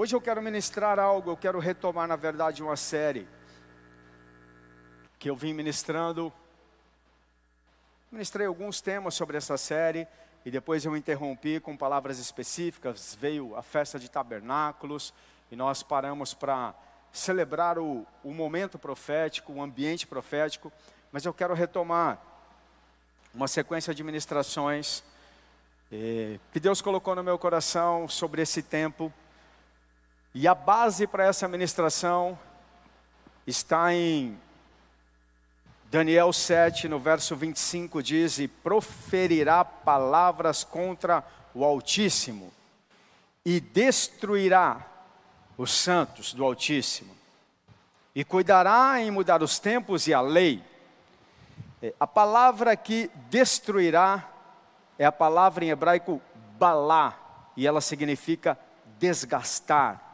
Hoje eu quero ministrar algo, eu quero retomar, na verdade, uma série que eu vim ministrando. Ministrei alguns temas sobre essa série e depois eu interrompi com palavras específicas. Veio a festa de tabernáculos e nós paramos para celebrar o, o momento profético, o ambiente profético. Mas eu quero retomar uma sequência de ministrações eh, que Deus colocou no meu coração sobre esse tempo e a base para essa ministração está em Daniel 7, no verso 25, diz: E proferirá palavras contra o Altíssimo, e destruirá os santos do Altíssimo, e cuidará em mudar os tempos e a lei. É, a palavra que destruirá é a palavra em hebraico balá, e ela significa desgastar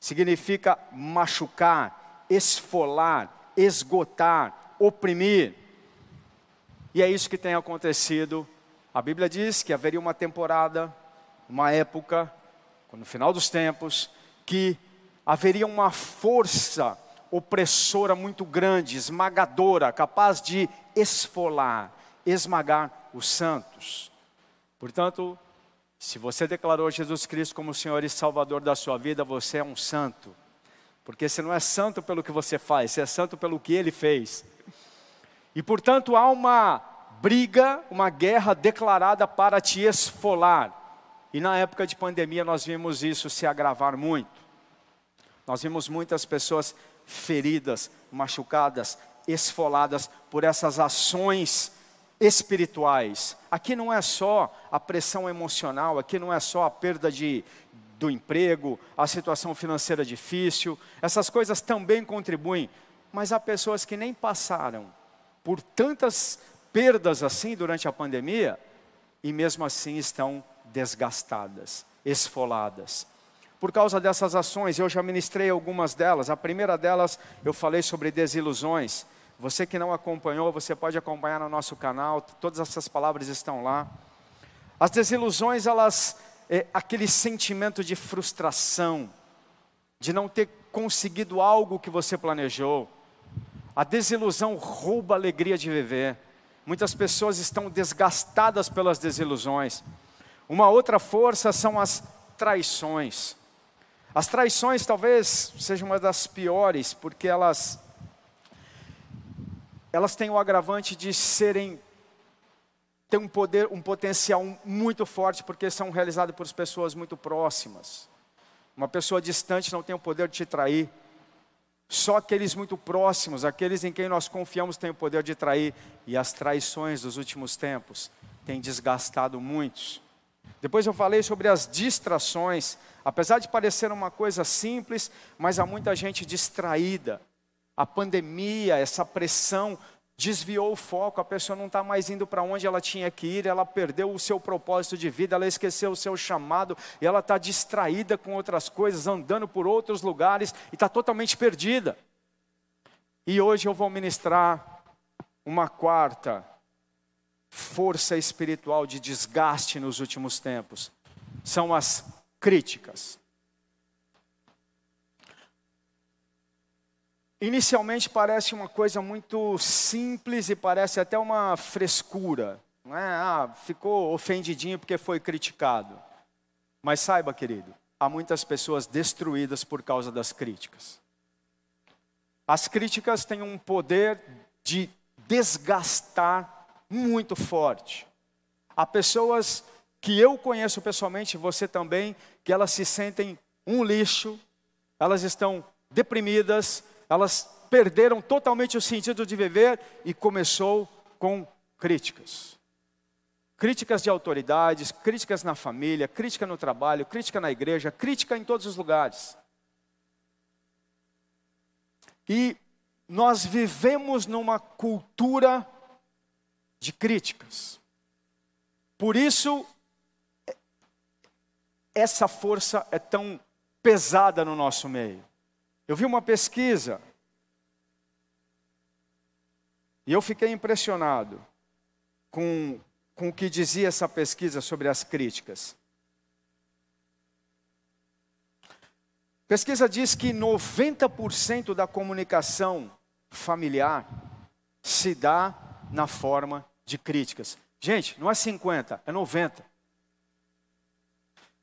significa machucar, esfolar, esgotar, oprimir. E é isso que tem acontecido. A Bíblia diz que haveria uma temporada, uma época, no final dos tempos, que haveria uma força opressora muito grande, esmagadora, capaz de esfolar, esmagar os santos. Portanto, se você declarou Jesus Cristo como Senhor e Salvador da sua vida, você é um santo. Porque você não é santo pelo que você faz, você é santo pelo que ele fez. E portanto há uma briga, uma guerra declarada para te esfolar. E na época de pandemia nós vimos isso se agravar muito. Nós vimos muitas pessoas feridas, machucadas, esfoladas por essas ações espirituais. Aqui não é só a pressão emocional, aqui não é só a perda de, do emprego, a situação financeira difícil, essas coisas também contribuem, mas há pessoas que nem passaram por tantas perdas assim durante a pandemia e mesmo assim estão desgastadas, esfoladas. Por causa dessas ações, eu já ministrei algumas delas. A primeira delas, eu falei sobre desilusões. Você que não acompanhou, você pode acompanhar no nosso canal, todas essas palavras estão lá. As desilusões, elas, é aquele sentimento de frustração, de não ter conseguido algo que você planejou. A desilusão rouba a alegria de viver. Muitas pessoas estão desgastadas pelas desilusões. Uma outra força são as traições. As traições talvez sejam uma das piores, porque elas elas têm o agravante de serem têm um poder, um potencial muito forte porque são realizadas por pessoas muito próximas. Uma pessoa distante não tem o poder de te trair. Só aqueles muito próximos, aqueles em quem nós confiamos, têm o poder de trair. E as traições dos últimos tempos têm desgastado muitos. Depois eu falei sobre as distrações. Apesar de parecer uma coisa simples, mas há muita gente distraída a pandemia, essa pressão desviou o foco, a pessoa não está mais indo para onde ela tinha que ir, ela perdeu o seu propósito de vida, ela esqueceu o seu chamado, e ela está distraída com outras coisas, andando por outros lugares e está totalmente perdida. E hoje eu vou ministrar uma quarta força espiritual de desgaste nos últimos tempos. São as críticas. Inicialmente parece uma coisa muito simples e parece até uma frescura. Não é? Ah, ficou ofendidinho porque foi criticado. Mas saiba, querido, há muitas pessoas destruídas por causa das críticas. As críticas têm um poder de desgastar muito forte. Há pessoas que eu conheço pessoalmente, você também, que elas se sentem um lixo, elas estão deprimidas, elas perderam totalmente o sentido de viver e começou com críticas. Críticas de autoridades, críticas na família, crítica no trabalho, crítica na igreja, crítica em todos os lugares. E nós vivemos numa cultura de críticas. Por isso, essa força é tão pesada no nosso meio. Eu vi uma pesquisa e eu fiquei impressionado com, com o que dizia essa pesquisa sobre as críticas. Pesquisa diz que 90% da comunicação familiar se dá na forma de críticas. Gente, não é 50, é 90.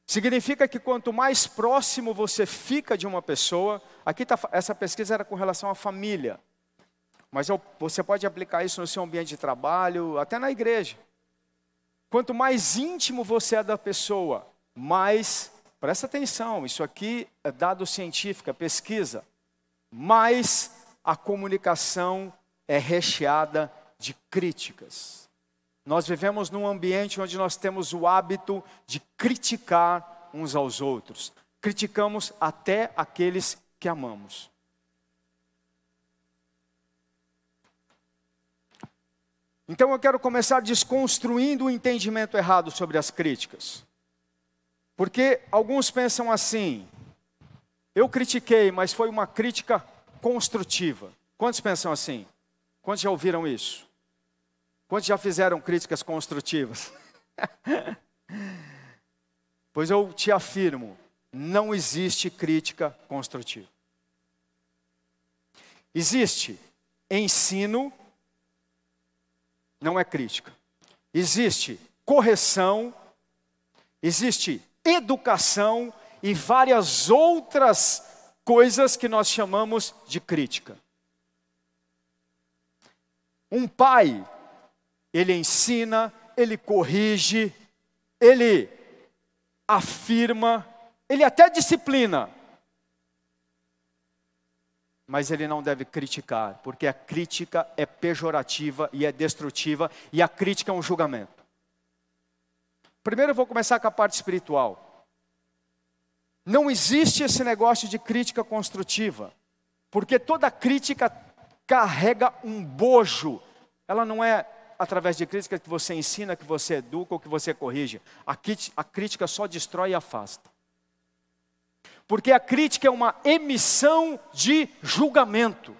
Significa que quanto mais próximo você fica de uma pessoa, aqui tá, essa pesquisa era com relação à família, mas eu, você pode aplicar isso no seu ambiente de trabalho, até na igreja. Quanto mais íntimo você é da pessoa, mais, presta atenção, isso aqui é dado científico, é pesquisa, mais a comunicação é recheada de críticas. Nós vivemos num ambiente onde nós temos o hábito de criticar uns aos outros. Criticamos até aqueles que amamos. Então eu quero começar desconstruindo o entendimento errado sobre as críticas. Porque alguns pensam assim: eu critiquei, mas foi uma crítica construtiva. Quantos pensam assim? Quantos já ouviram isso? Quantos já fizeram críticas construtivas? pois eu te afirmo, não existe crítica construtiva. Existe ensino, não é crítica. Existe correção, existe educação e várias outras coisas que nós chamamos de crítica. Um pai ele ensina, ele corrige, ele afirma, ele até disciplina. Mas ele não deve criticar, porque a crítica é pejorativa e é destrutiva, e a crítica é um julgamento. Primeiro eu vou começar com a parte espiritual. Não existe esse negócio de crítica construtiva, porque toda crítica carrega um bojo, ela não é através de crítica que você ensina, que você educa ou que você corrige. A crítica só destrói e afasta. Porque a crítica é uma emissão de julgamento.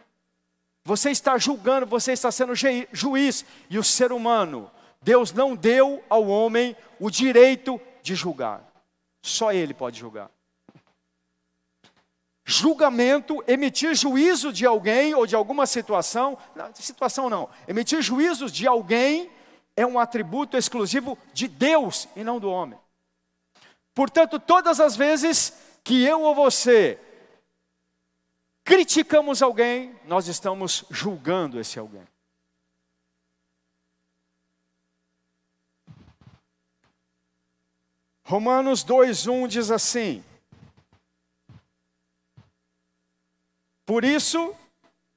Você está julgando, você está sendo juiz. E o ser humano, Deus não deu ao homem o direito de julgar. Só ele pode julgar julgamento, emitir juízo de alguém ou de alguma situação, não, situação não, emitir juízos de alguém é um atributo exclusivo de Deus e não do homem. Portanto, todas as vezes que eu ou você criticamos alguém, nós estamos julgando esse alguém. Romanos 2:1 diz assim: Por isso,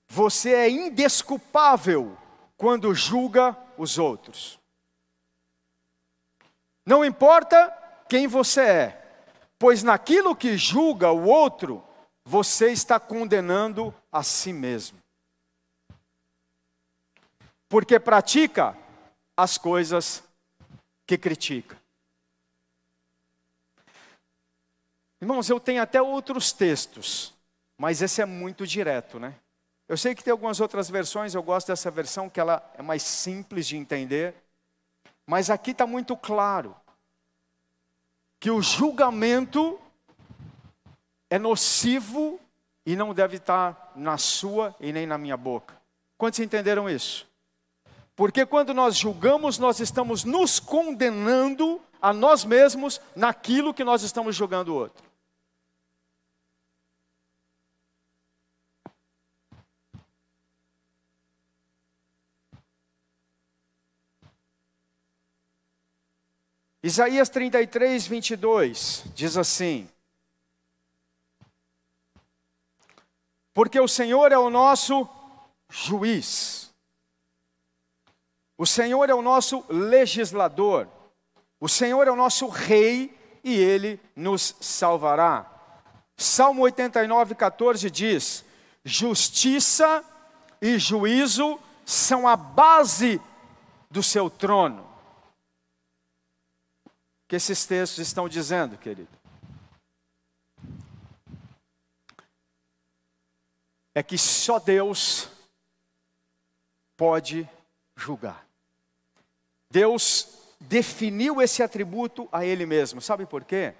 você é indesculpável quando julga os outros. Não importa quem você é, pois naquilo que julga o outro, você está condenando a si mesmo. Porque pratica as coisas que critica. Irmãos, eu tenho até outros textos mas esse é muito direto, né? Eu sei que tem algumas outras versões, eu gosto dessa versão que ela é mais simples de entender, mas aqui está muito claro que o julgamento é nocivo e não deve estar na sua e nem na minha boca. Quantos entenderam isso? Porque quando nós julgamos, nós estamos nos condenando a nós mesmos naquilo que nós estamos julgando o outro. Isaías 33, 22 diz assim: Porque o Senhor é o nosso juiz, o Senhor é o nosso legislador, o Senhor é o nosso rei e ele nos salvará. Salmo 89, 14 diz: Justiça e juízo são a base do seu trono que esses textos estão dizendo, querido? É que só Deus pode julgar. Deus definiu esse atributo a Ele mesmo. Sabe por quê?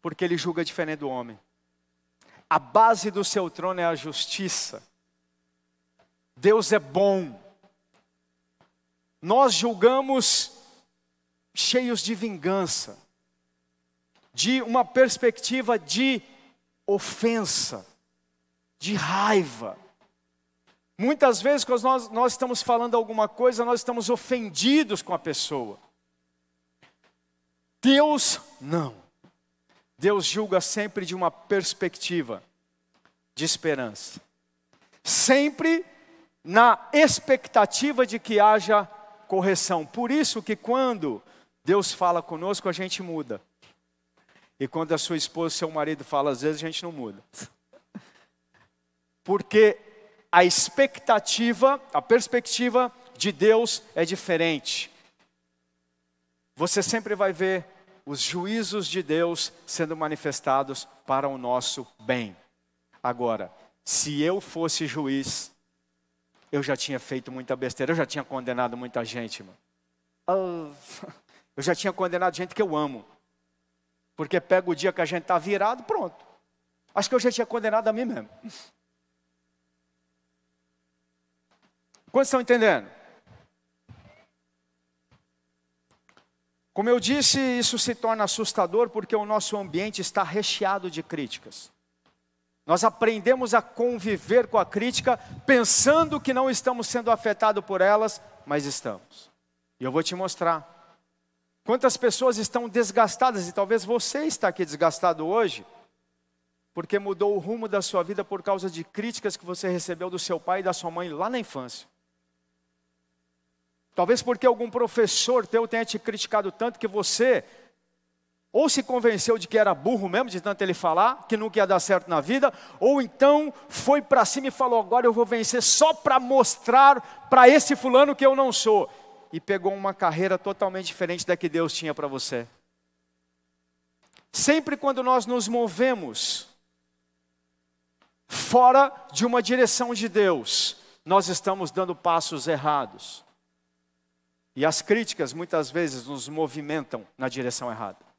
Porque Ele julga diferente do homem. A base do seu trono é a justiça. Deus é bom. Nós julgamos cheios de vingança, de uma perspectiva de ofensa, de raiva. Muitas vezes, quando nós, nós estamos falando alguma coisa, nós estamos ofendidos com a pessoa. Deus não. Deus julga sempre de uma perspectiva de esperança. Sempre na expectativa de que haja correção. Por isso que quando Deus fala conosco, a gente muda. E quando a sua esposa, seu marido fala, às vezes a gente não muda. Porque a expectativa, a perspectiva de Deus é diferente. Você sempre vai ver os juízos de Deus sendo manifestados para o nosso bem. Agora, se eu fosse juiz, eu já tinha feito muita besteira, eu já tinha condenado muita gente, mano. Ah, eu já tinha condenado gente que eu amo. Porque pega o dia que a gente está virado, pronto. Acho que eu já tinha condenado a mim mesmo. Quantos estão entendendo? Como eu disse, isso se torna assustador porque o nosso ambiente está recheado de críticas. Nós aprendemos a conviver com a crítica pensando que não estamos sendo afetados por elas, mas estamos. E eu vou te mostrar. Quantas pessoas estão desgastadas, e talvez você está aqui desgastado hoje, porque mudou o rumo da sua vida por causa de críticas que você recebeu do seu pai e da sua mãe lá na infância. Talvez porque algum professor teu tenha te criticado tanto que você ou se convenceu de que era burro mesmo, de tanto ele falar, que nunca ia dar certo na vida, ou então foi para cima e falou: agora eu vou vencer só para mostrar para esse fulano que eu não sou. E pegou uma carreira totalmente diferente da que Deus tinha para você. Sempre quando nós nos movemos fora de uma direção de Deus, nós estamos dando passos errados. E as críticas muitas vezes nos movimentam na direção errada.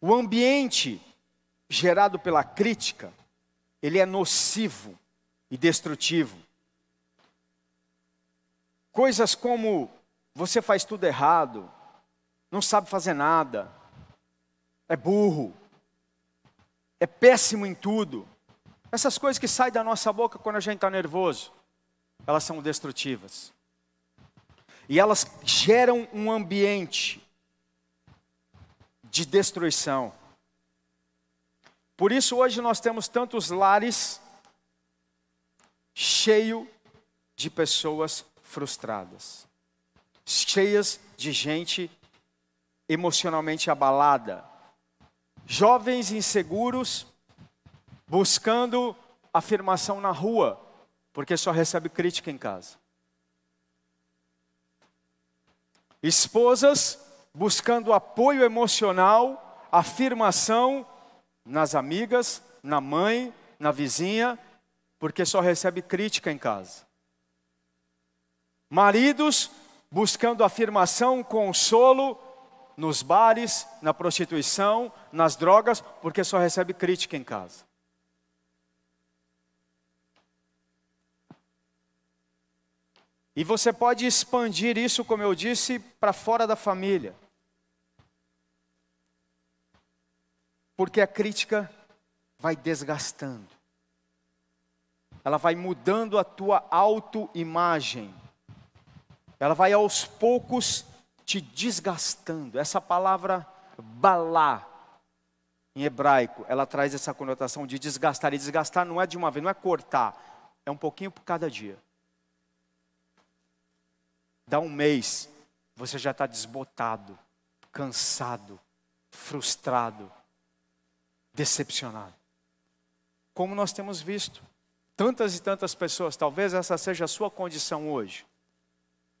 O ambiente gerado pela crítica, ele é nocivo e destrutivo. Coisas como você faz tudo errado, não sabe fazer nada, é burro, é péssimo em tudo. Essas coisas que saem da nossa boca quando a gente está nervoso, elas são destrutivas. E elas geram um ambiente de destruição. Por isso hoje nós temos tantos lares cheio de pessoas frustradas, cheias de gente emocionalmente abalada, jovens inseguros buscando afirmação na rua, porque só recebe crítica em casa. Esposas buscando apoio emocional, afirmação nas amigas, na mãe, na vizinha, porque só recebe crítica em casa. Maridos buscando afirmação, consolo nos bares, na prostituição, nas drogas, porque só recebe crítica em casa. E você pode expandir isso, como eu disse, para fora da família. Porque a crítica vai desgastando. Ela vai mudando a tua autoimagem. Ela vai aos poucos te desgastando. Essa palavra balá em hebraico, ela traz essa conotação de desgastar. E desgastar não é de uma vez, não é cortar, é um pouquinho por cada dia. Dá um mês, você já está desbotado, cansado, frustrado, decepcionado. Como nós temos visto, tantas e tantas pessoas, talvez essa seja a sua condição hoje.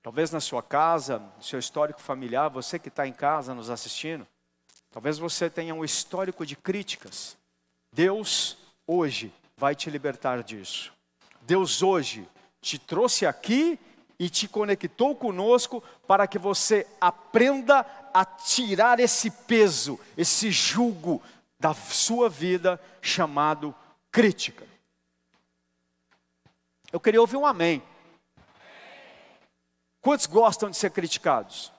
Talvez na sua casa, no seu histórico familiar, você que está em casa nos assistindo, talvez você tenha um histórico de críticas. Deus hoje vai te libertar disso. Deus hoje te trouxe aqui e te conectou conosco para que você aprenda a tirar esse peso, esse jugo da sua vida chamado crítica. Eu queria ouvir um amém. Quantos gostam de ser criticados?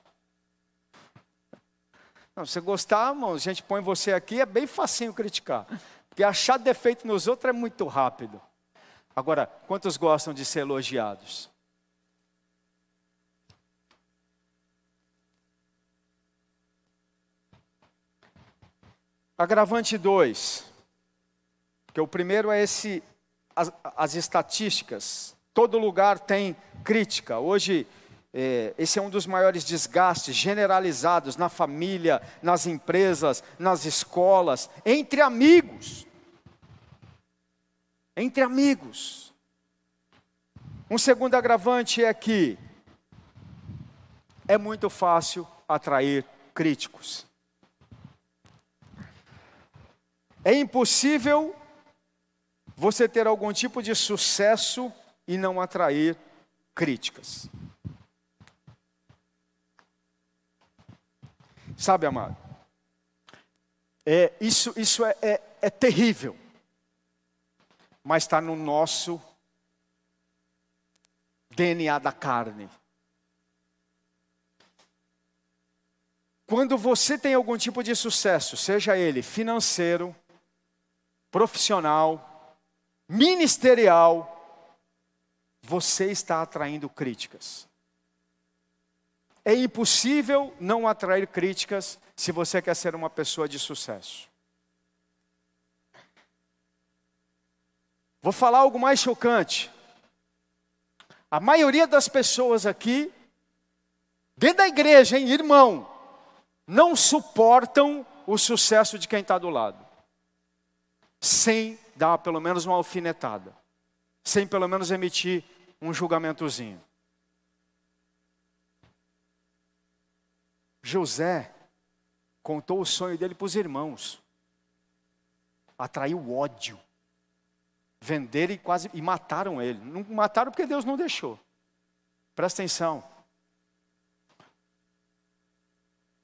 Não, se gostar, irmão, a gente põe você aqui, é bem facinho criticar. Porque achar defeito nos outros é muito rápido. Agora, quantos gostam de ser elogiados? Agravante 2, que o primeiro é esse, as, as estatísticas. Todo lugar tem crítica. Hoje, é, esse é um dos maiores desgastes generalizados na família, nas empresas, nas escolas, entre amigos. Entre amigos. Um segundo agravante é que é muito fácil atrair críticos. É impossível você ter algum tipo de sucesso e não atrair críticas. Sabe, amado? É, isso isso é, é, é terrível, mas está no nosso DNA da carne. Quando você tem algum tipo de sucesso, seja ele financeiro, profissional, ministerial, você está atraindo críticas. É impossível não atrair críticas se você quer ser uma pessoa de sucesso. Vou falar algo mais chocante. A maioria das pessoas aqui, dentro da igreja, hein, irmão, não suportam o sucesso de quem está do lado sem dar pelo menos uma alfinetada, sem pelo menos emitir um julgamentozinho. José contou o sonho dele para os irmãos, atraiu ódio, venderam e quase e mataram ele. Não mataram porque Deus não deixou. Presta atenção.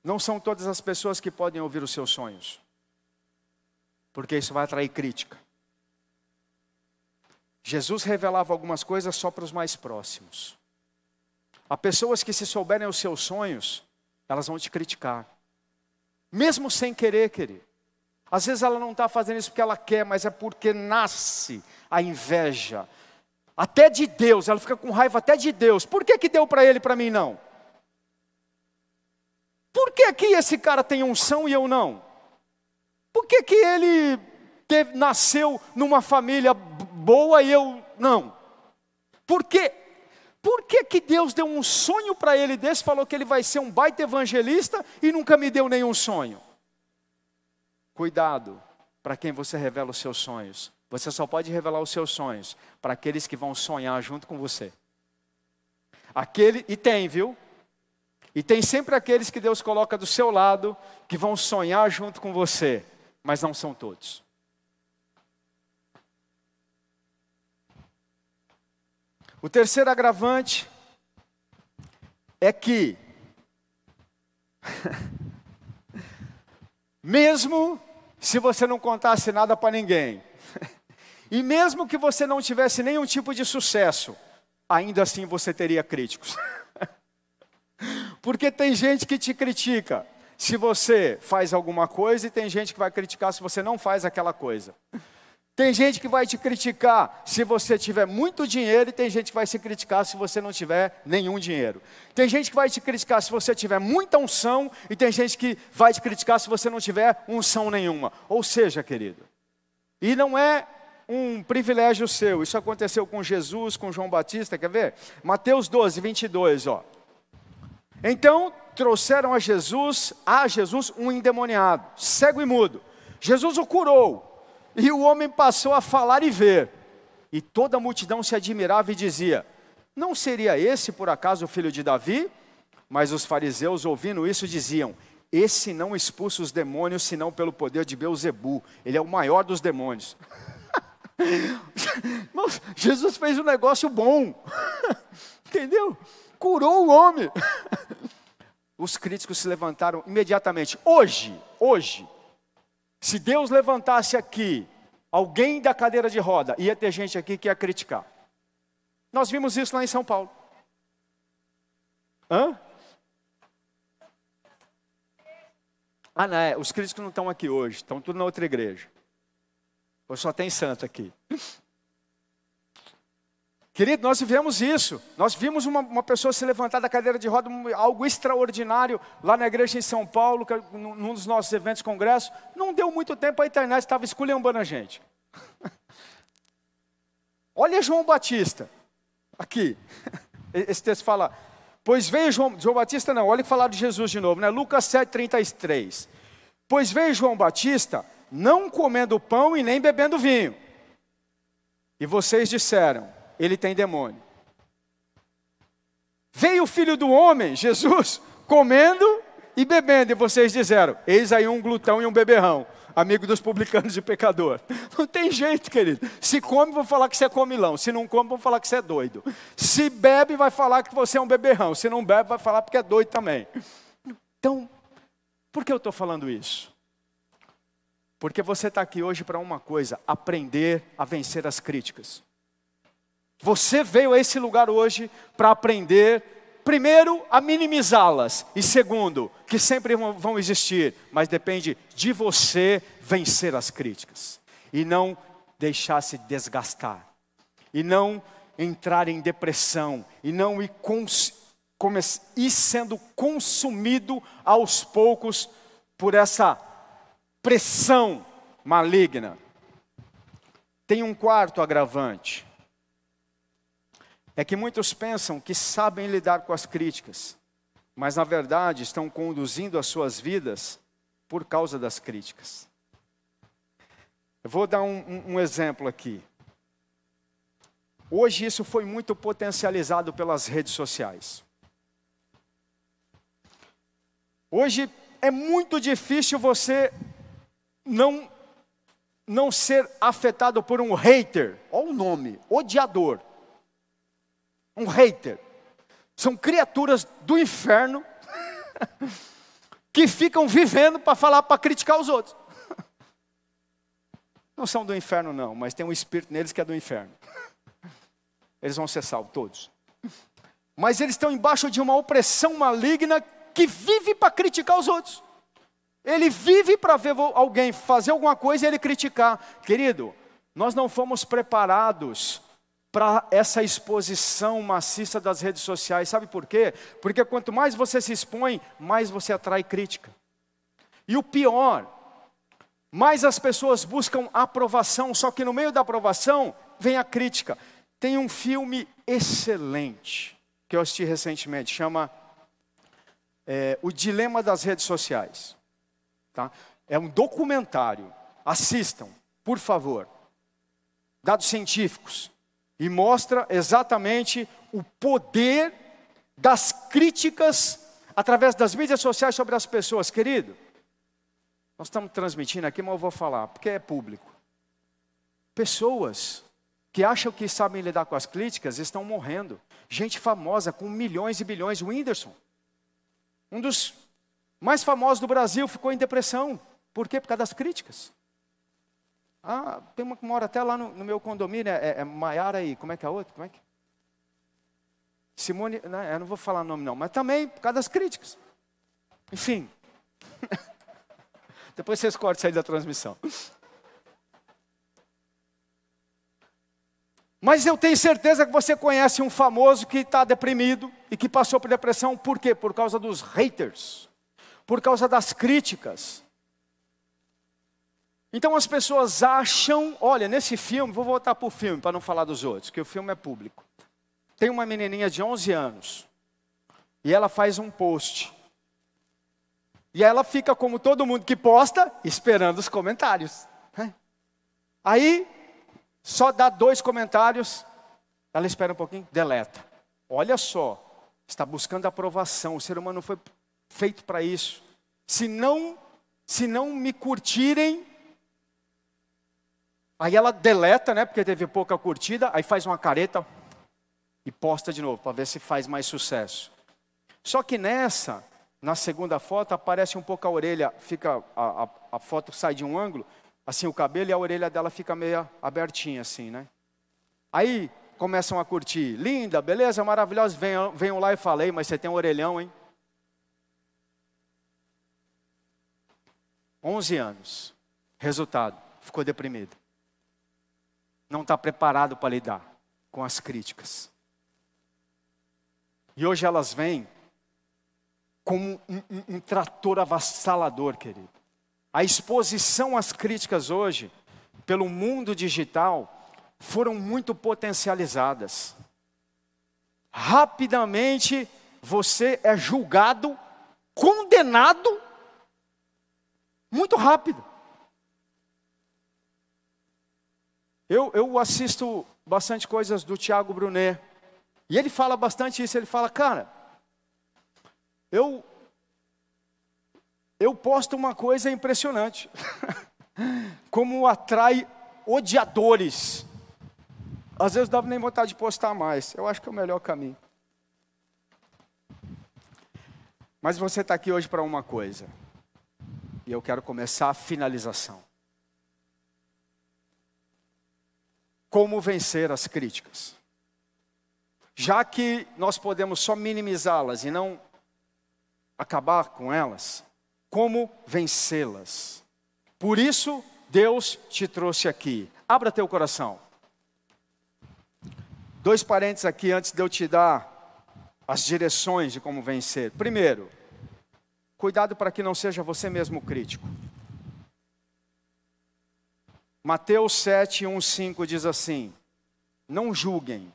Não são todas as pessoas que podem ouvir os seus sonhos porque isso vai atrair crítica. Jesus revelava algumas coisas só para os mais próximos. Há pessoas que, se souberem os seus sonhos, elas vão te criticar, mesmo sem querer, querer. Às vezes ela não está fazendo isso porque ela quer, mas é porque nasce a inveja, até de Deus, ela fica com raiva até de Deus. Por que, que deu para ele e para mim não? Por que, que esse cara tem unção e eu não? Por que, que ele teve, nasceu numa família boa e eu não? Por quê? Por que, que Deus deu um sonho para ele desse, falou que ele vai ser um baita evangelista e nunca me deu nenhum sonho? Cuidado para quem você revela os seus sonhos. Você só pode revelar os seus sonhos para aqueles que vão sonhar junto com você. Aquele, e tem, viu? E tem sempre aqueles que Deus coloca do seu lado que vão sonhar junto com você mas não são todos. O terceiro agravante é que, mesmo se você não contasse nada para ninguém, e mesmo que você não tivesse nenhum tipo de sucesso, ainda assim você teria críticos. Porque tem gente que te critica, se você faz alguma coisa e tem gente que vai criticar se você não faz aquela coisa. Tem gente que vai te criticar se você tiver muito dinheiro e tem gente que vai se criticar se você não tiver nenhum dinheiro. Tem gente que vai te criticar se você tiver muita unção e tem gente que vai te criticar se você não tiver unção nenhuma. Ou seja, querido, e não é um privilégio seu, isso aconteceu com Jesus, com João Batista, quer ver? Mateus 12, 22, ó. Então trouxeram a Jesus, a Jesus, um endemoniado, cego e mudo. Jesus o curou, e o homem passou a falar e ver. E toda a multidão se admirava e dizia: Não seria esse por acaso o filho de Davi? Mas os fariseus, ouvindo isso, diziam: Esse não expulsa os demônios senão pelo poder de Beuzebu. Ele é o maior dos demônios. Jesus fez um negócio bom, entendeu? Curou o homem. Os críticos se levantaram imediatamente. Hoje, hoje, se Deus levantasse aqui alguém da cadeira de roda, ia ter gente aqui que ia criticar. Nós vimos isso lá em São Paulo. Hã? Ah, não, é, os críticos não estão aqui hoje, estão tudo na outra igreja. Ou só tem santo aqui. Querido, nós vivemos isso. Nós vimos uma, uma, pessoa se levantar da cadeira de roda, algo extraordinário, lá na igreja em São Paulo, num dos nossos eventos, congressos. Não deu muito tempo, a internet estava esculhambando a gente. Olha João Batista, aqui. Esse texto fala, pois veio João, João Batista não, olha que falaram de Jesus de novo, né? Lucas 7, 33. Pois veio João Batista, não comendo pão e nem bebendo vinho. E vocês disseram, ele tem demônio. Veio o filho do homem, Jesus, comendo e bebendo, e vocês disseram: Eis aí um glutão e um beberrão, amigo dos publicanos e pecador. Não tem jeito, querido. Se come, vou falar que você é comilão. Se não come, vou falar que você é doido. Se bebe, vai falar que você é um beberrão. Se não bebe, vai falar porque é doido também. Então, por que eu estou falando isso? Porque você está aqui hoje para uma coisa: aprender a vencer as críticas. Você veio a esse lugar hoje para aprender, primeiro, a minimizá-las, e segundo, que sempre vão existir, mas depende de você vencer as críticas, e não deixar se desgastar, e não entrar em depressão, e não ir, ir sendo consumido aos poucos por essa pressão maligna. Tem um quarto agravante é que muitos pensam que sabem lidar com as críticas, mas na verdade estão conduzindo as suas vidas por causa das críticas. Eu vou dar um, um, exemplo aqui. Hoje isso foi muito potencializado pelas redes sociais. Hoje é muito difícil você não não ser afetado por um hater, olha o nome, odiador um hater. São criaturas do inferno que ficam vivendo para falar, para criticar os outros. Não são do inferno, não, mas tem um espírito neles que é do inferno. Eles vão ser salvos, todos. Mas eles estão embaixo de uma opressão maligna que vive para criticar os outros. Ele vive para ver alguém fazer alguma coisa e ele criticar. Querido, nós não fomos preparados para essa exposição maciça das redes sociais. Sabe por quê? Porque quanto mais você se expõe, mais você atrai crítica. E o pior, mais as pessoas buscam aprovação, só que no meio da aprovação vem a crítica. Tem um filme excelente que eu assisti recentemente, chama é, O Dilema das Redes Sociais. Tá? É um documentário. Assistam, por favor. Dados científicos e mostra exatamente o poder das críticas através das mídias sociais sobre as pessoas. Querido, nós estamos transmitindo aqui, mas eu vou falar, porque é público. Pessoas que acham que sabem lidar com as críticas estão morrendo. Gente famosa com milhões e bilhões. O Whindersson, um dos mais famosos do Brasil, ficou em depressão. Por quê? Por causa das críticas. Ah, tem uma que mora até lá no, no meu condomínio, é, é Maiara e como é que é a outra? Como é que? Simone, né, eu não vou falar o nome não, mas também por causa das críticas. Enfim. Depois vocês cortam isso aí da transmissão. Mas eu tenho certeza que você conhece um famoso que está deprimido e que passou por depressão, por quê? Por causa dos haters, por causa das críticas. Então as pessoas acham, olha, nesse filme, vou voltar para o filme para não falar dos outros, que o filme é público. Tem uma menininha de 11 anos e ela faz um post. E ela fica como todo mundo que posta, esperando os comentários. Né? Aí, só dá dois comentários, ela espera um pouquinho, deleta. Olha só, está buscando aprovação, o ser humano foi feito para isso. Se não, se não me curtirem, Aí ela deleta, né? Porque teve pouca curtida, aí faz uma careta e posta de novo, para ver se faz mais sucesso. Só que nessa, na segunda foto, aparece um pouco a orelha, fica a, a, a foto sai de um ângulo, assim o cabelo e a orelha dela fica meio abertinha assim, né? Aí começam a curtir, linda, beleza, maravilhosa, venham, venham lá e falei, mas você tem um orelhão, hein? 11 anos. Resultado, ficou deprimido. Não está preparado para lidar com as críticas. E hoje elas vêm como um, um, um trator avassalador, querido. A exposição às críticas hoje, pelo mundo digital, foram muito potencializadas. Rapidamente você é julgado, condenado, muito rápido. Eu, eu assisto bastante coisas do Tiago Brunet, e ele fala bastante isso. Ele fala, cara, eu, eu posto uma coisa impressionante. Como atrai odiadores. Às vezes dava nem vontade de postar mais. Eu acho que é o melhor caminho. Mas você está aqui hoje para uma coisa. E eu quero começar a finalização. Como vencer as críticas? Já que nós podemos só minimizá-las e não acabar com elas, como vencê-las? Por isso, Deus te trouxe aqui. Abra teu coração. Dois parênteses aqui antes de eu te dar as direções de como vencer. Primeiro, cuidado para que não seja você mesmo crítico. Mateus 7, 1, 5 diz assim: Não julguem,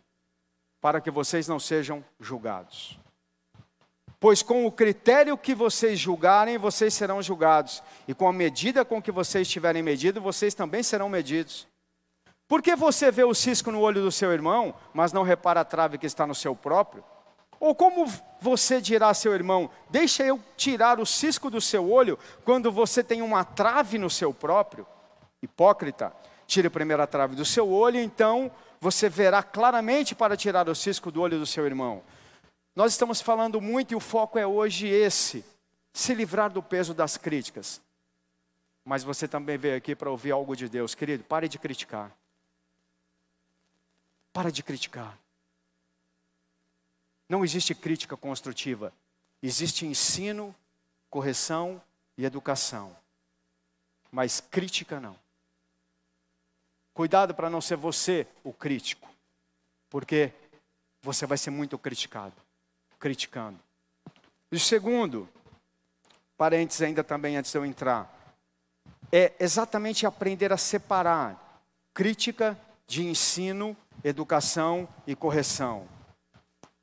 para que vocês não sejam julgados. Pois com o critério que vocês julgarem, vocês serão julgados, e com a medida com que vocês tiverem medido, vocês também serão medidos. Por que você vê o cisco no olho do seu irmão, mas não repara a trave que está no seu próprio? Ou como você dirá a seu irmão, deixa eu tirar o cisco do seu olho, quando você tem uma trave no seu próprio? Hipócrita, tire a trave do seu olho, então você verá claramente para tirar o cisco do olho do seu irmão. Nós estamos falando muito e o foco é hoje esse: se livrar do peso das críticas. Mas você também veio aqui para ouvir algo de Deus, querido, pare de criticar. Para de criticar. Não existe crítica construtiva, existe ensino, correção e educação. Mas crítica não. Cuidado para não ser você o crítico, porque você vai ser muito criticado, criticando. E segundo, parênteses ainda também antes de eu entrar, é exatamente aprender a separar crítica de ensino, educação e correção.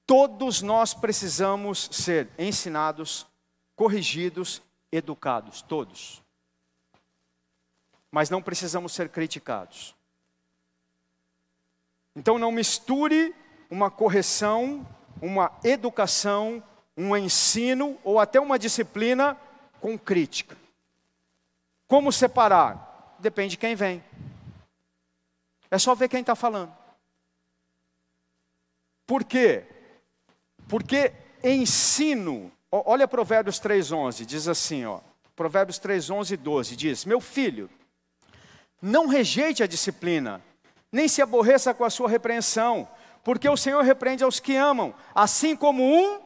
Todos nós precisamos ser ensinados, corrigidos, educados, todos. Mas não precisamos ser criticados. Então não misture uma correção, uma educação, um ensino ou até uma disciplina com crítica. Como separar? Depende de quem vem. É só ver quem está falando. Por quê? Porque ensino, olha Provérbios 3,11, diz assim, ó, Provérbios 3,11 e 12, diz: Meu filho, não rejeite a disciplina, nem se aborreça com a sua repreensão, porque o Senhor repreende aos que amam, assim como um,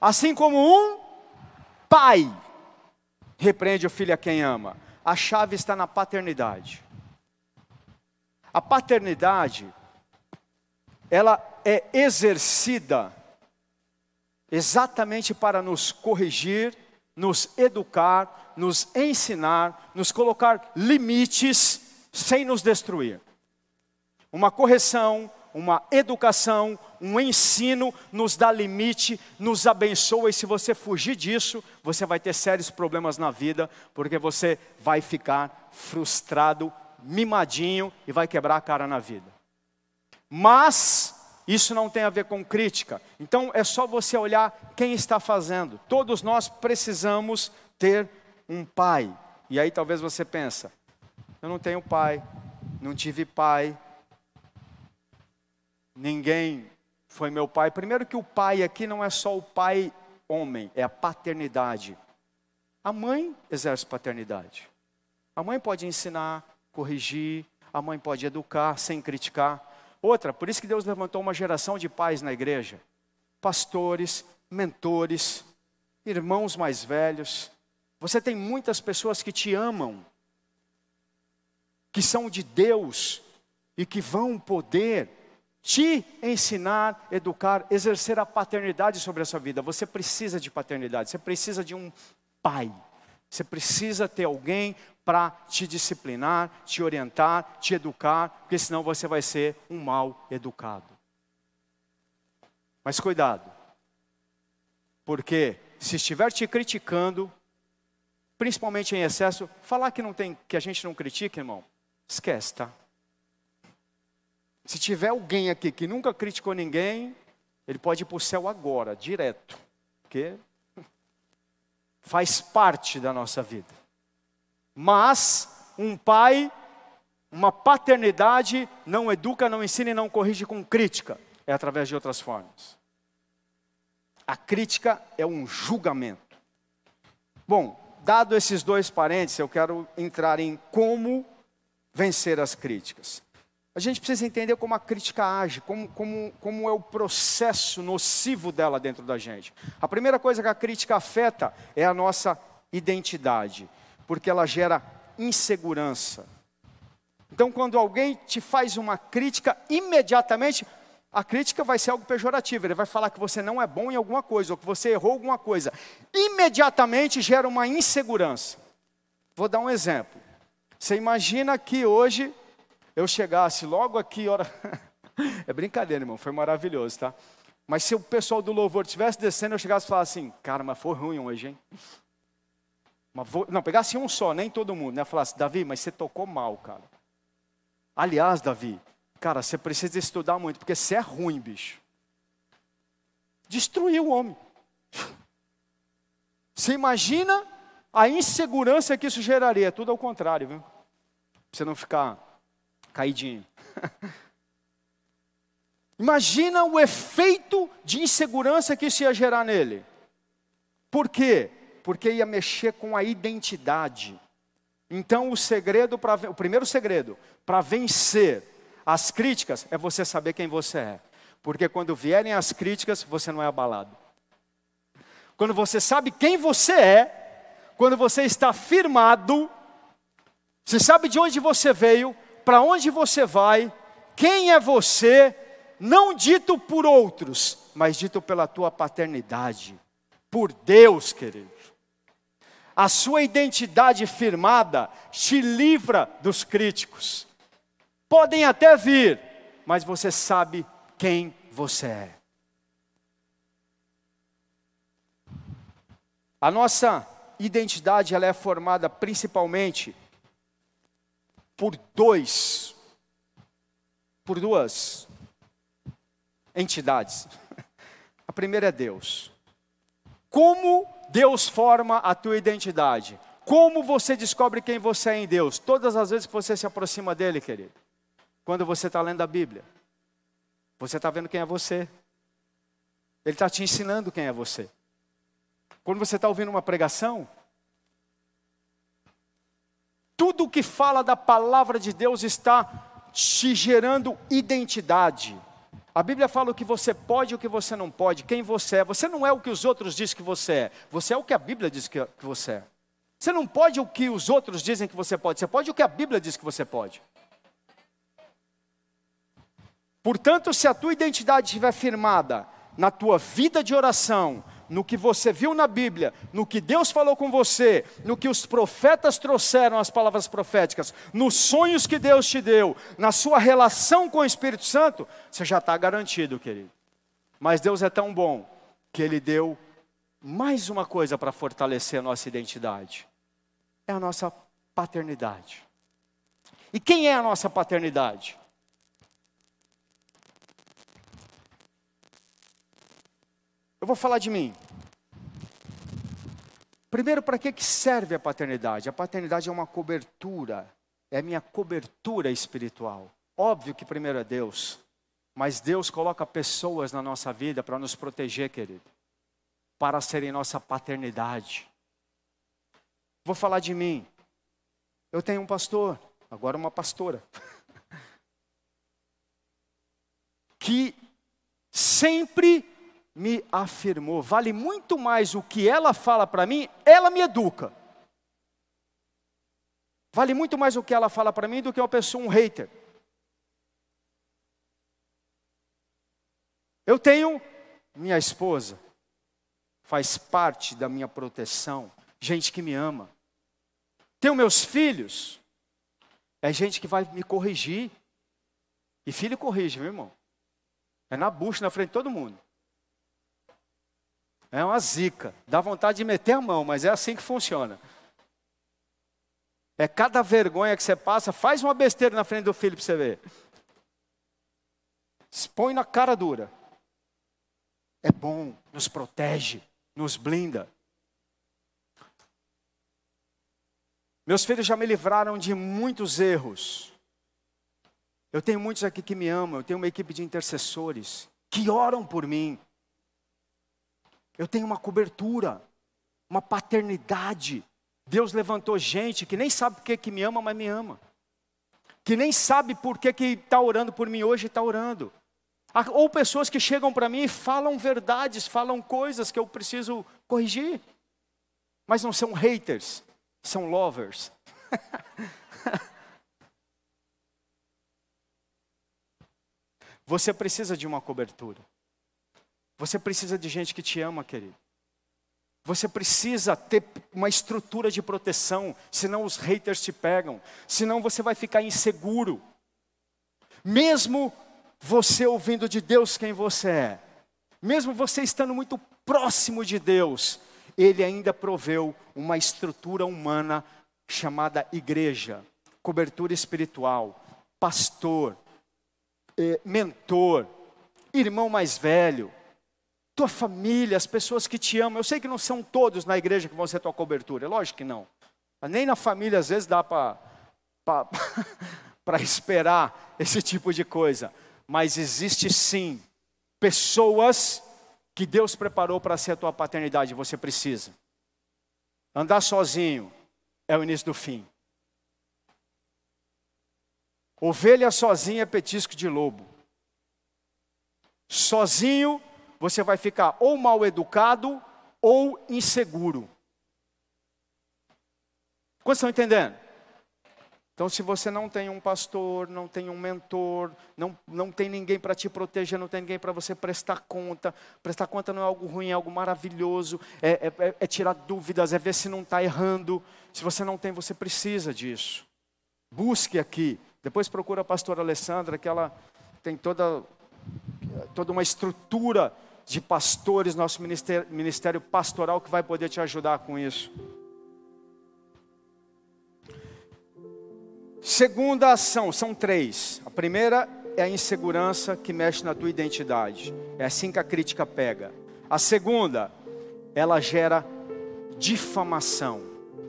assim como um pai repreende o filho a quem ama. A chave está na paternidade. A paternidade, ela é exercida exatamente para nos corrigir, nos educar, nos ensinar, nos colocar limites sem nos destruir uma correção, uma educação, um ensino nos dá limite, nos abençoa, e se você fugir disso, você vai ter sérios problemas na vida, porque você vai ficar frustrado, mimadinho e vai quebrar a cara na vida. Mas isso não tem a ver com crítica. Então é só você olhar quem está fazendo. Todos nós precisamos ter um pai. E aí talvez você pensa: eu não tenho pai, não tive pai, ninguém foi meu pai. Primeiro que o pai aqui não é só o pai homem, é a paternidade. A mãe exerce paternidade. A mãe pode ensinar, corrigir, a mãe pode educar sem criticar. Outra, por isso que Deus levantou uma geração de pais na igreja: pastores, mentores, irmãos mais velhos. Você tem muitas pessoas que te amam, que são de Deus e que vão poder te ensinar, educar, exercer a paternidade sobre a sua vida. Você precisa de paternidade, você precisa de um pai. Você precisa ter alguém para te disciplinar, te orientar, te educar, porque senão você vai ser um mal educado. Mas cuidado, porque se estiver te criticando, principalmente em excesso, falar que não tem, que a gente não critica, irmão, esquece, tá? Se tiver alguém aqui que nunca criticou ninguém, ele pode ir para o céu agora, direto, porque faz parte da nossa vida. Mas um pai, uma paternidade, não educa, não ensina e não corrige com crítica, é através de outras formas. A crítica é um julgamento. Bom, dado esses dois parênteses, eu quero entrar em como vencer as críticas. A gente precisa entender como a crítica age, como, como, como é o processo nocivo dela dentro da gente. A primeira coisa que a crítica afeta é a nossa identidade, porque ela gera insegurança. Então, quando alguém te faz uma crítica, imediatamente a crítica vai ser algo pejorativo. Ele vai falar que você não é bom em alguma coisa, ou que você errou alguma coisa. Imediatamente gera uma insegurança. Vou dar um exemplo. Você imagina que hoje eu chegasse logo aqui, hora. é brincadeira, irmão, foi maravilhoso, tá? Mas se o pessoal do louvor estivesse descendo, eu chegasse e falasse assim: cara, mas foi ruim hoje, hein? Vou... Não, pegasse um só, nem todo mundo, né? Falasse, Davi, mas você tocou mal, cara. Aliás, Davi, Cara, você precisa estudar muito, porque você é ruim, bicho. Destruiu o homem. Você imagina a insegurança que isso geraria? Tudo ao contrário, viu? Pra você não ficar caidinho. Imagina o efeito de insegurança que isso ia gerar nele. Por quê? Porque ia mexer com a identidade. Então o segredo para o primeiro segredo para vencer as críticas é você saber quem você é. Porque quando vierem as críticas, você não é abalado. Quando você sabe quem você é, quando você está firmado, você sabe de onde você veio, para onde você vai, quem é você, não dito por outros, mas dito pela tua paternidade, por Deus, querido. A sua identidade firmada te livra dos críticos. Podem até vir, mas você sabe quem você é. A nossa identidade ela é formada principalmente por dois, por duas entidades. A primeira é Deus. Como Deus forma a tua identidade? Como você descobre quem você é em Deus? Todas as vezes que você se aproxima dele, querido. Quando você está lendo a Bíblia, você está vendo quem é você. Ele está te ensinando quem é você. Quando você está ouvindo uma pregação, tudo o que fala da palavra de Deus está te gerando identidade. A Bíblia fala o que você pode e o que você não pode, quem você é. Você não é o que os outros dizem que você é, você é o que a Bíblia diz que você é. Você não pode o que os outros dizem que você pode, você pode o que a Bíblia diz que você pode. Portanto, se a tua identidade estiver firmada na tua vida de oração, no que você viu na Bíblia, no que Deus falou com você, no que os profetas trouxeram as palavras proféticas, nos sonhos que Deus te deu, na sua relação com o Espírito Santo, você já está garantido, querido. Mas Deus é tão bom que Ele deu mais uma coisa para fortalecer a nossa identidade: é a nossa paternidade. E quem é a nossa paternidade? Eu vou falar de mim. Primeiro, para que serve a paternidade? A paternidade é uma cobertura é minha cobertura espiritual. Óbvio que primeiro é Deus, mas Deus coloca pessoas na nossa vida para nos proteger, querido, para serem nossa paternidade. Vou falar de mim. Eu tenho um pastor, agora uma pastora, que sempre me afirmou. Vale muito mais o que ela fala para mim, ela me educa. Vale muito mais o que ela fala para mim do que uma pessoa, um hater. Eu tenho minha esposa, faz parte da minha proteção, gente que me ama. Tenho meus filhos, é gente que vai me corrigir. E filho corrige, meu irmão. É na bucha, na frente de todo mundo. É uma zica. Dá vontade de meter a mão, mas é assim que funciona. É cada vergonha que você passa, faz uma besteira na frente do filho para você ver. Expõe na cara dura. É bom, nos protege, nos blinda. Meus filhos já me livraram de muitos erros. Eu tenho muitos aqui que me amam, eu tenho uma equipe de intercessores que oram por mim. Eu tenho uma cobertura, uma paternidade. Deus levantou gente que nem sabe por que, que me ama, mas me ama. Que nem sabe por que está orando por mim hoje e está orando. Ou pessoas que chegam para mim e falam verdades, falam coisas que eu preciso corrigir. Mas não são haters, são lovers. Você precisa de uma cobertura. Você precisa de gente que te ama, querido. Você precisa ter uma estrutura de proteção, senão os haters te pegam, senão você vai ficar inseguro. Mesmo você ouvindo de Deus quem você é, mesmo você estando muito próximo de Deus, Ele ainda proveu uma estrutura humana chamada igreja, cobertura espiritual, pastor, eh, mentor, irmão mais velho, tua família, as pessoas que te amam. Eu sei que não são todos na igreja que vão ser tua cobertura, é lógico que não. Nem na família às vezes dá para esperar esse tipo de coisa. Mas existe sim pessoas que Deus preparou para ser a tua paternidade, você precisa. Andar sozinho é o início do fim. Ovelha sozinha é petisco de lobo. Sozinho você vai ficar ou mal educado ou inseguro. Quantos estão entendendo? Então, se você não tem um pastor, não tem um mentor, não, não tem ninguém para te proteger, não tem ninguém para você prestar conta, prestar conta não é algo ruim, é algo maravilhoso, é, é, é, é tirar dúvidas, é ver se não está errando. Se você não tem, você precisa disso. Busque aqui. Depois procura a pastora Alessandra, que ela tem toda, toda uma estrutura de pastores, nosso ministério, ministério pastoral que vai poder te ajudar com isso. Segunda ação, são três. A primeira é a insegurança que mexe na tua identidade. É assim que a crítica pega. A segunda, ela gera difamação.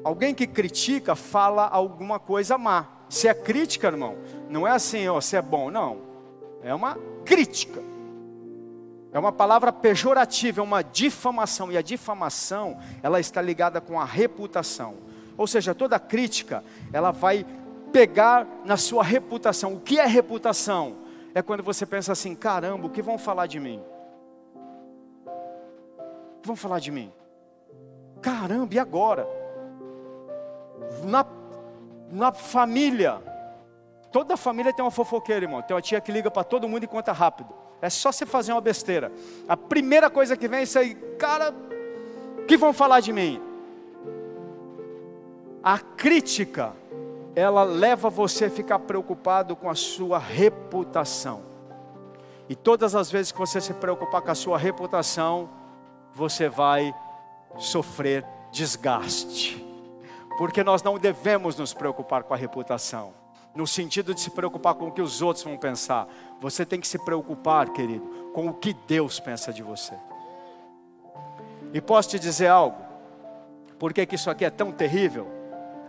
Alguém que critica fala alguma coisa má. Se é crítica, irmão, não é assim, ó, se é bom, não. É uma crítica. É uma palavra pejorativa, é uma difamação. E a difamação, ela está ligada com a reputação. Ou seja, toda crítica, ela vai pegar na sua reputação. O que é reputação? É quando você pensa assim: caramba, o que vão falar de mim? O que vão falar de mim? Caramba, e agora? Na, na família, toda família tem uma fofoqueira, irmão. Tem uma tia que liga para todo mundo e conta rápido. É só você fazer uma besteira. A primeira coisa que vem é isso aí, cara, que vão falar de mim? A crítica, ela leva você a ficar preocupado com a sua reputação. E todas as vezes que você se preocupar com a sua reputação, você vai sofrer desgaste. Porque nós não devemos nos preocupar com a reputação no sentido de se preocupar com o que os outros vão pensar. Você tem que se preocupar, querido, com o que Deus pensa de você. E posso te dizer algo? Por que, que isso aqui é tão terrível?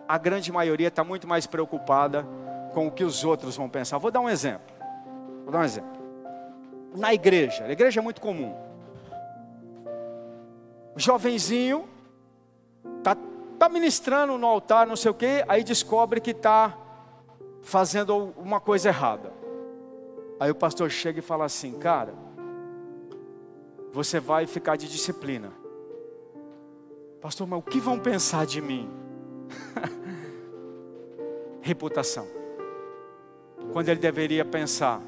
a grande maioria está muito mais preocupada com o que os outros vão pensar. Vou dar um exemplo. Vou dar um exemplo. Na igreja, a igreja é muito comum. O jovenzinho está tá ministrando no altar, não sei o quê, aí descobre que está fazendo uma coisa errada. Aí o pastor chega e fala assim, cara, você vai ficar de disciplina. Pastor, mas o que vão pensar de mim? Reputação. Quando ele deveria pensar,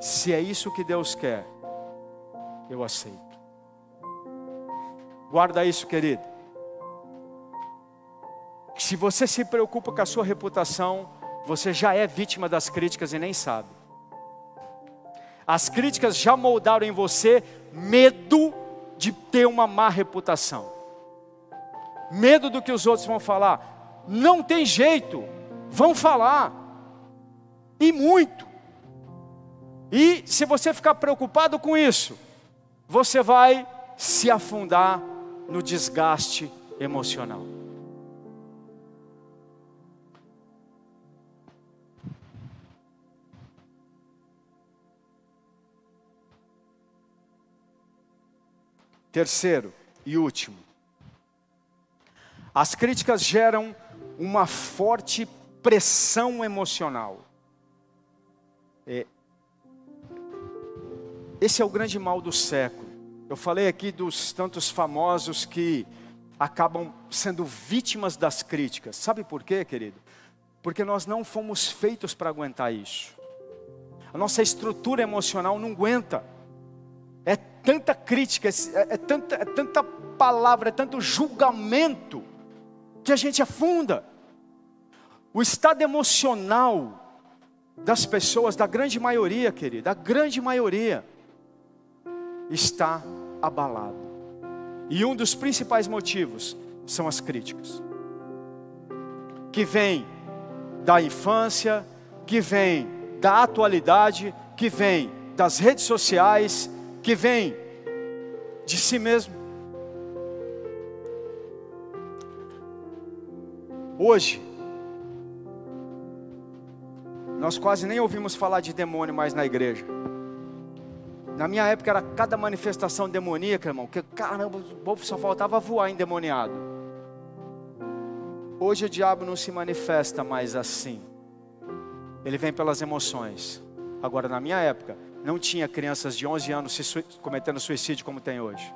se é isso que Deus quer, eu aceito. Guarda isso, querido. Se você se preocupa com a sua reputação, você já é vítima das críticas e nem sabe. As críticas já moldaram em você medo de ter uma má reputação, medo do que os outros vão falar. Não tem jeito, vão falar, e muito. E se você ficar preocupado com isso, você vai se afundar no desgaste emocional. Terceiro e último, as críticas geram uma forte pressão emocional. É, esse é o grande mal do século. Eu falei aqui dos tantos famosos que acabam sendo vítimas das críticas. Sabe por quê, querido? Porque nós não fomos feitos para aguentar isso. A nossa estrutura emocional não aguenta tanta crítica, é, é, tanta, é tanta palavra, é tanto julgamento, que a gente afunda. O estado emocional das pessoas, da grande maioria, querida, da grande maioria, está abalado. E um dos principais motivos são as críticas, que vem da infância, que vem da atualidade, que vem das redes sociais, que vem de si mesmo. Hoje, nós quase nem ouvimos falar de demônio mais na igreja. Na minha época era cada manifestação demoníaca, irmão, que caramba, o povo só faltava voar endemoniado. Hoje o diabo não se manifesta mais assim. Ele vem pelas emoções. Agora, na minha época, não tinha crianças de 11 anos se cometendo suicídio como tem hoje.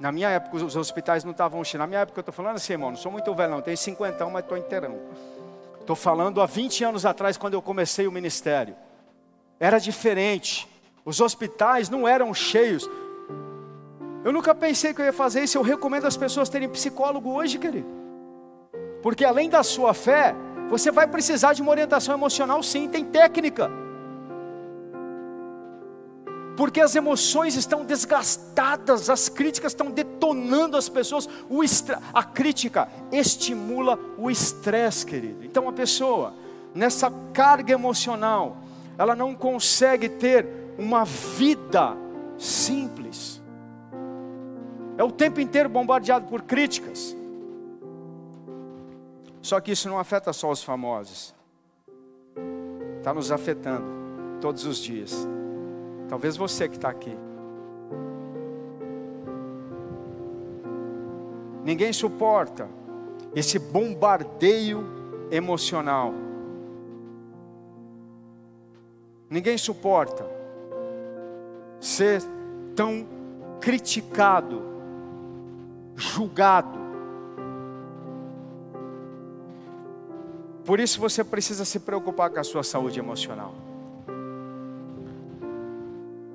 Na minha época, os hospitais não estavam cheios. Na minha época, eu estou falando assim, irmão, não sou muito velho, não, tenho 50, mas estou inteirão. Estou falando há 20 anos atrás, quando eu comecei o ministério. Era diferente. Os hospitais não eram cheios. Eu nunca pensei que eu ia fazer isso. Eu recomendo as pessoas terem psicólogo hoje, querido. Porque além da sua fé, você vai precisar de uma orientação emocional, sim, tem técnica porque as emoções estão desgastadas, as críticas estão detonando as pessoas. a crítica estimula o estresse, querido. Então, a pessoa, nessa carga emocional, ela não consegue ter uma vida simples. É o tempo inteiro bombardeado por críticas. Só que isso não afeta só os famosos, está nos afetando todos os dias. Talvez você que está aqui. Ninguém suporta esse bombardeio emocional. Ninguém suporta ser tão criticado, julgado. Por isso você precisa se preocupar com a sua saúde emocional.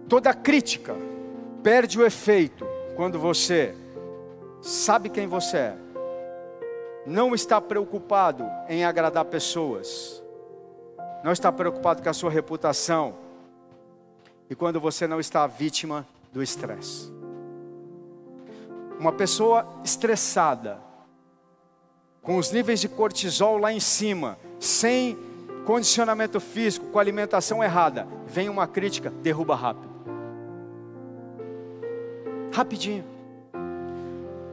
Toda crítica perde o efeito quando você sabe quem você é, não está preocupado em agradar pessoas, não está preocupado com a sua reputação, e quando você não está vítima do estresse. Uma pessoa estressada, com os níveis de cortisol lá em cima, sem condicionamento físico, com alimentação errada, vem uma crítica, derruba rápido rapidinho.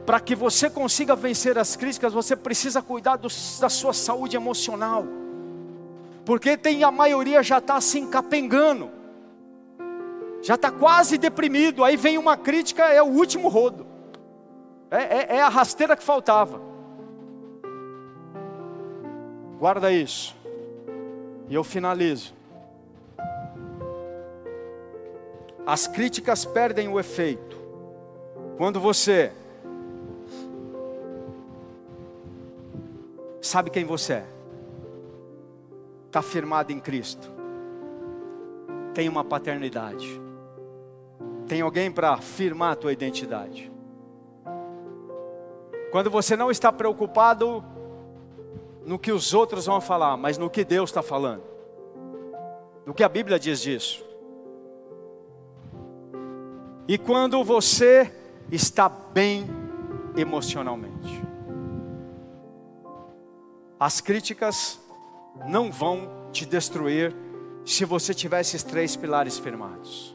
para que você consiga vencer as críticas, você precisa cuidar do, da sua saúde emocional. Porque tem a maioria já está assim capengando, já está quase deprimido. Aí vem uma crítica, é o último rodo, é, é, é a rasteira que faltava. Guarda isso, e eu finalizo. As críticas perdem o efeito quando você sabe quem você é, está firmado em Cristo, tem uma paternidade, tem alguém para firmar a tua identidade. Quando você não está preocupado no que os outros vão falar, mas no que Deus está falando, no que a Bíblia diz disso. E quando você está bem emocionalmente. As críticas não vão te destruir se você tiver esses três pilares firmados.